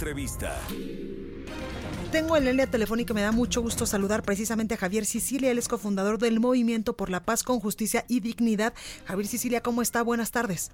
Entrevista. Tengo en la línea telefónica, me da mucho gusto saludar precisamente a Javier Sicilia, él es cofundador del Movimiento por la Paz con Justicia y Dignidad. Javier Sicilia, ¿cómo está? Buenas tardes.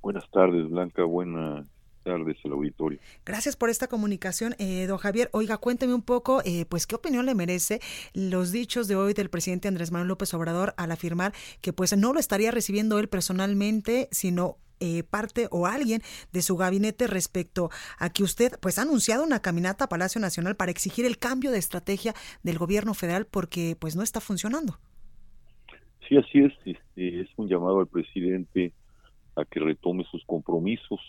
Buenas tardes, Blanca. Buenas tardes al auditorio. Gracias por esta comunicación, eh, don Javier. Oiga, cuénteme un poco, eh, pues, ¿qué opinión le merece los dichos de hoy del presidente Andrés Manuel López Obrador al afirmar que, pues, no lo estaría recibiendo él personalmente, sino eh, parte o alguien de su gabinete respecto a que usted pues ha anunciado una caminata a Palacio Nacional para exigir el cambio de estrategia del gobierno federal porque pues no está funcionando. Sí, así es. Este, es un llamado al presidente a que retome sus compromisos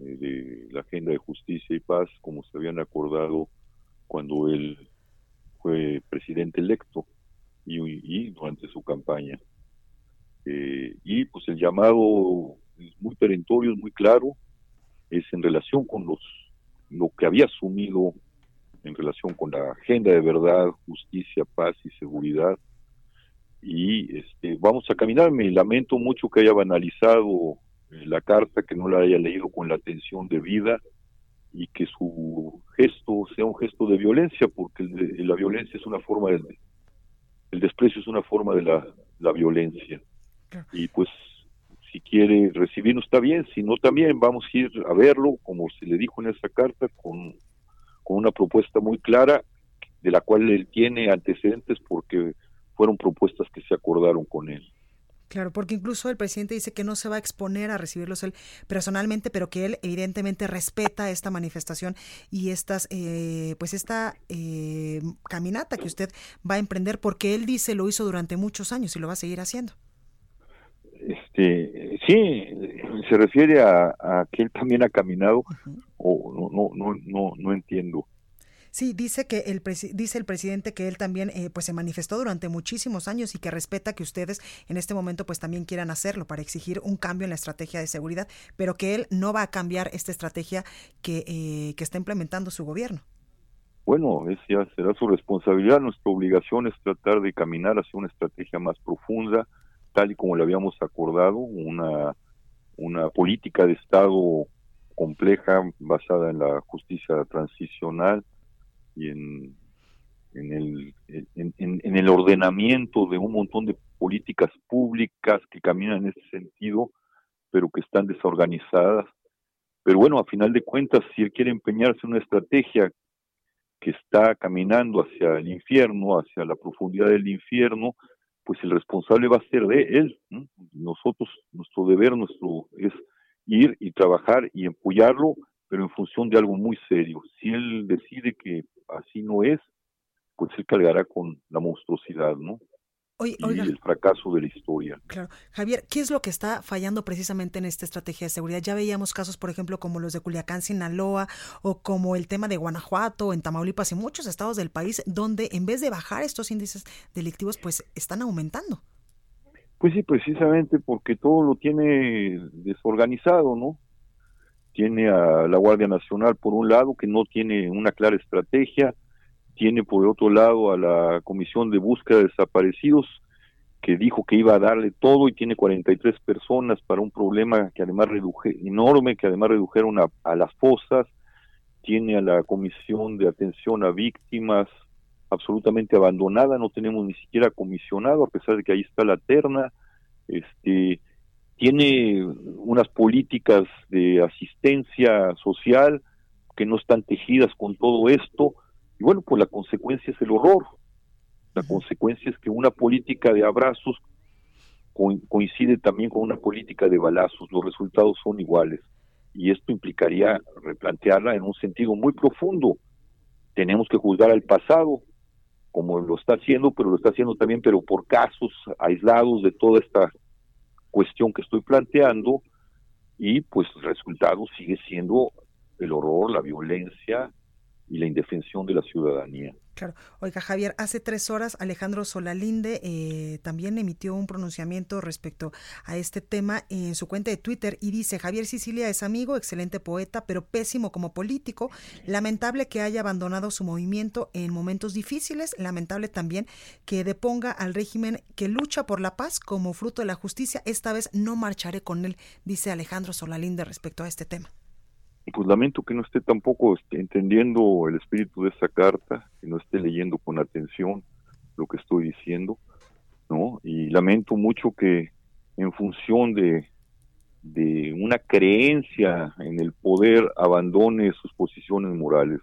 eh, de la agenda de justicia y paz como se habían acordado cuando él fue presidente electo y, durante su campaña. Eh, y pues el llamado muy perentorio, es muy claro, es en relación con los lo que había asumido en relación con la agenda de verdad, justicia, paz y seguridad. Y este, vamos a caminar. Me lamento mucho que haya banalizado eh, la carta, que no la haya leído con la atención debida y que su gesto sea un gesto de violencia, porque la violencia es una forma de, el desprecio es una forma de la, la violencia. Y pues si quiere recibirnos está bien, si no también vamos a ir a verlo, como se le dijo en esa carta, con, con una propuesta muy clara, de la cual él tiene antecedentes porque fueron propuestas que se acordaron con él. Claro, porque incluso el presidente dice que no se va a exponer a recibirlos él personalmente, pero que él evidentemente respeta esta manifestación y estas, eh, pues esta eh, caminata que usted va a emprender, porque él dice lo hizo durante muchos años y lo va a seguir haciendo. Este, sí, se refiere a, que él también ha caminado o no, no, no, no, no entiendo. Sí, dice que el dice el presidente que él también eh, pues se manifestó durante muchísimos años y que respeta que ustedes en este momento pues también quieran hacerlo para exigir un cambio en la estrategia de seguridad, pero que él no va a cambiar esta estrategia que, eh, que está implementando su gobierno. Bueno, es ya será su responsabilidad. Nuestra obligación es tratar de caminar hacia una estrategia más profunda, tal y como le habíamos acordado, una, una política de Estado compleja basada en la justicia transicional y en, en, el, en, en, el ordenamiento de un montón de políticas públicas que caminan en ese sentido, pero que están desorganizadas. Pero bueno, a final de cuentas, si él quiere empeñarse en una estrategia que está caminando hacia el infierno, hacia la profundidad del infierno, pues el responsable va a ser de él. Nosotros, nuestro deber nuestro es ir y trabajar y empullarlo, pero en función de algo muy serio. Si él decide que así no es, pues él cargará con la monstruosidad, ¿no? Y el fracaso de la historia. Claro. Javier, ¿qué es lo que está fallando precisamente en esta estrategia de seguridad? Ya veíamos casos, por ejemplo, como los de Culiacán, Sinaloa, o como el tema de Guanajuato, en Tamaulipas y muchos estados del país, donde en vez de bajar estos índices delictivos, pues están aumentando. Pues sí, precisamente porque todo lo tiene desorganizado, ¿no? Tiene a la Guardia Nacional por un lado, que no tiene una clara estrategia, tiene por otro lado a la Comisión de Búsqueda de Desaparecidos, que dijo que iba a darle todo y tiene 43 personas para un problema que además reduje, enorme, que además redujeron a, a las fosas, tiene a la Comisión de Atención a Víctimas absolutamente abandonada, no tenemos ni siquiera comisionado, a pesar de que ahí está la terna, este, tiene unas políticas de asistencia social que no están tejidas con todo esto, y bueno, pues la consecuencia es el horror. La consecuencia es que una política de abrazos coincide también con una política de balazos. Los resultados son iguales. Y esto implicaría replantearla en un sentido muy profundo. Tenemos que juzgar al pasado, como lo está haciendo, pero lo está haciendo también, pero por casos aislados de toda esta cuestión que estoy planteando, y pues el resultado sigue siendo el horror, la violencia y la indefensión de la ciudadanía. Claro. Oiga, Javier, hace tres horas Alejandro Solalinde eh, también emitió un pronunciamiento respecto a este tema en su cuenta de Twitter y dice, Javier Sicilia es amigo, excelente poeta, pero pésimo como político. Lamentable que haya abandonado su movimiento en momentos difíciles. Lamentable también que deponga al régimen que lucha por la paz como fruto de la justicia. Esta vez no marcharé con él, dice Alejandro Solalinde respecto a este tema pues lamento que no esté tampoco este, entendiendo el espíritu de esa carta, que no esté leyendo con atención lo que estoy diciendo, ¿no? Y lamento mucho que en función de, de una creencia en el poder abandone sus posiciones morales.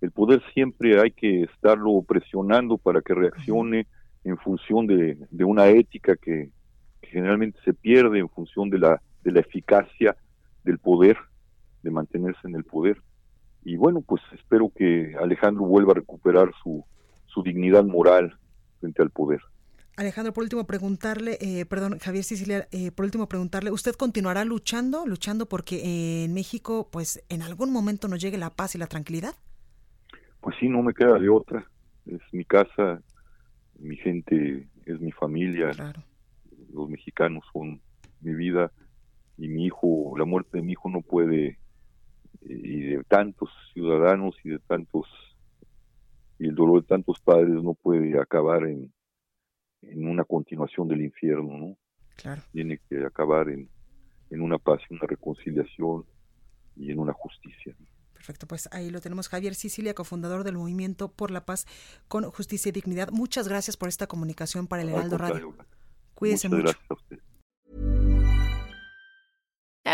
El poder siempre hay que estarlo presionando para que reaccione en función de, de una ética que, que generalmente se pierde en función de la, de la eficacia del poder de mantenerse en el poder. Y bueno, pues espero que Alejandro vuelva a recuperar su, su dignidad moral frente al poder. Alejandro, por último preguntarle, eh, perdón, Javier Sicilia, eh, por último preguntarle, ¿usted continuará luchando, luchando porque en México, pues, en algún momento nos llegue la paz y la tranquilidad? Pues sí, no me queda de otra. Es mi casa, mi gente, es mi familia. Los mexicanos son mi vida y mi hijo, la muerte de mi hijo no puede y de tantos ciudadanos y de tantos y el dolor de tantos padres no puede acabar en, en una continuación del infierno, ¿no? Claro. Tiene que acabar en, en una paz, en una reconciliación y en una justicia. Perfecto, pues ahí lo tenemos. Javier Sicilia, cofundador del Movimiento por la Paz con Justicia y Dignidad. Muchas gracias por esta comunicación para el Heraldo Radio. Cuídese mucho. Gracias a usted.